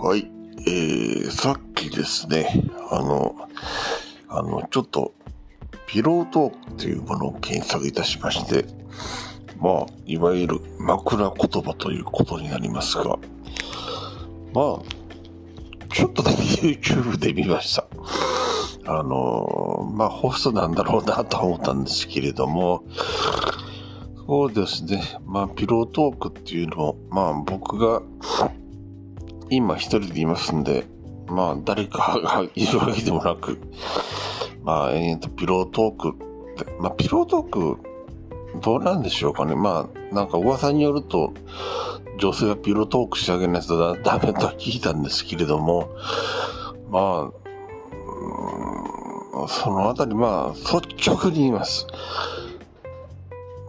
はい。えー、さっきですね、あの、あの、ちょっと、ピロートークっていうものを検索いたしまして、まあ、いわゆる枕言葉ということになりますが、まあ、ちょっとだけ YouTube で見ました。あの、まあ、ホストなんだろうなと思ったんですけれども、そうですね。まあ、ピロートークっていうのを、まあ、僕が、今一人でいますんで、まあ、誰かがいるわけでもなく、まあ、えっ、ー、と、ピロートークって、まあ、ピロートーク、どうなんでしょうかね。まあ、なんか噂によると、女性がピロートークしてあげないとダメとは聞いたんですけれども、まあ、そのあたり、まあ、率直に言います。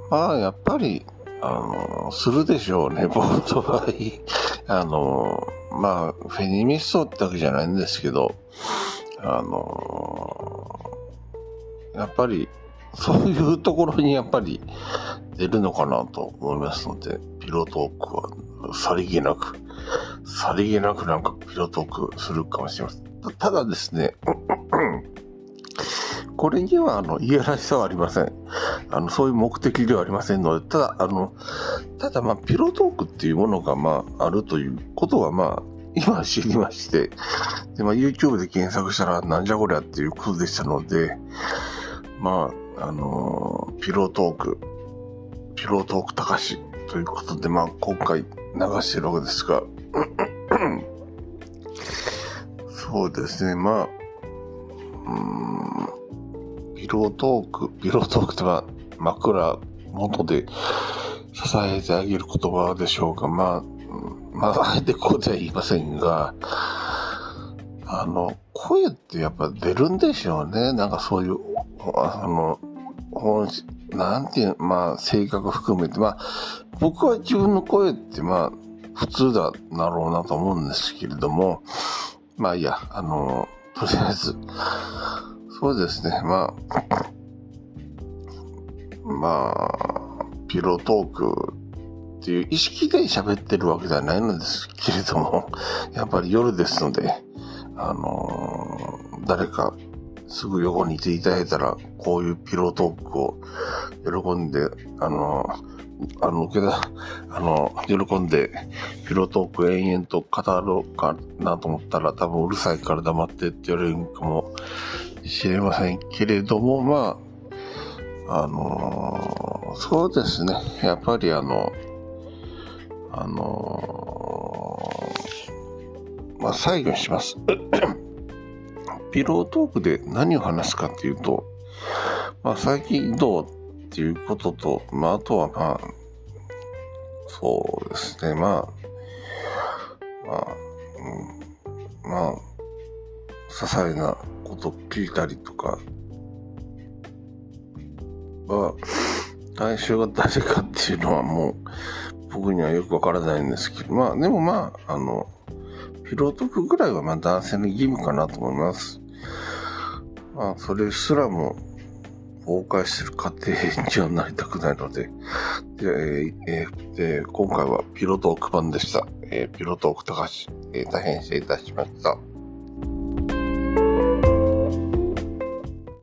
まあ、やっぱり、あの、するでしょうね、僕の場合。あの、まあ、フェニミストってわけじゃないんですけど、あの、やっぱり、そういうところにやっぱり出るのかなと思いますので、ピロトークはさりげなく、さりげなくなんかピロトークするかもしれません。ただですね、これにはあの、いやらしさはありません。あの、そういう目的ではありませんので、ただ、あの、ただまあ、ピロトークっていうものがまあ、あるということはまあ、今知りまして、で、まあ、YouTube で検索したら、なんじゃこりゃっていうことでしたので、まあ、あのピロートーク、ピロートーク高しということで、まあ、今回流してるわけですが、そうですね、まあ、うん、ロートーク、ピロートークってまあ、枕元で支えてあげる言葉でしょうか。まあ、まあ、あえてこうでは言いませんが、あの、声ってやっぱ出るんでしょうね。なんかそういう、あの、本なんていう、まあ、性格含めて、まあ、僕は自分の声ってまあ、普通だ、なろうなと思うんですけれども、まあいや、あの、とりあえず、そうですね、まあ、まあ、ピロトークっていう意識で喋ってるわけではないのですけれども、やっぱり夜ですので、あのー、誰かすぐ横にいていただいたら、こういうピロトークを喜んで、あのーあの、受けだ、あの、喜んで、ピロトーク延々と語ろうかなと思ったら、多分うるさいから黙ってって言われるかもしれませんけれども、まあ、あのそうですね。やっぱりあの、あのまあ、最後にします。ピロートークで何を話すかっていうと、まあ、最近どうっていうことと、まあ、あとはまあ、そうですね、まあ、まあ、うん、まあ、些細なこと聞いたりとか、は、対象が誰かっていうのはもう、僕にはよくわからないんですけど、まあ、でもまあ、あの、ピロトクぐらいはまあ男性の義務かなと思います。まあ、それすらも崩壊する過程にはなりたくないので、でえー、で今回はピロトーク版でした。えー、ピロトーク高橋、えー、大変失礼いたしました。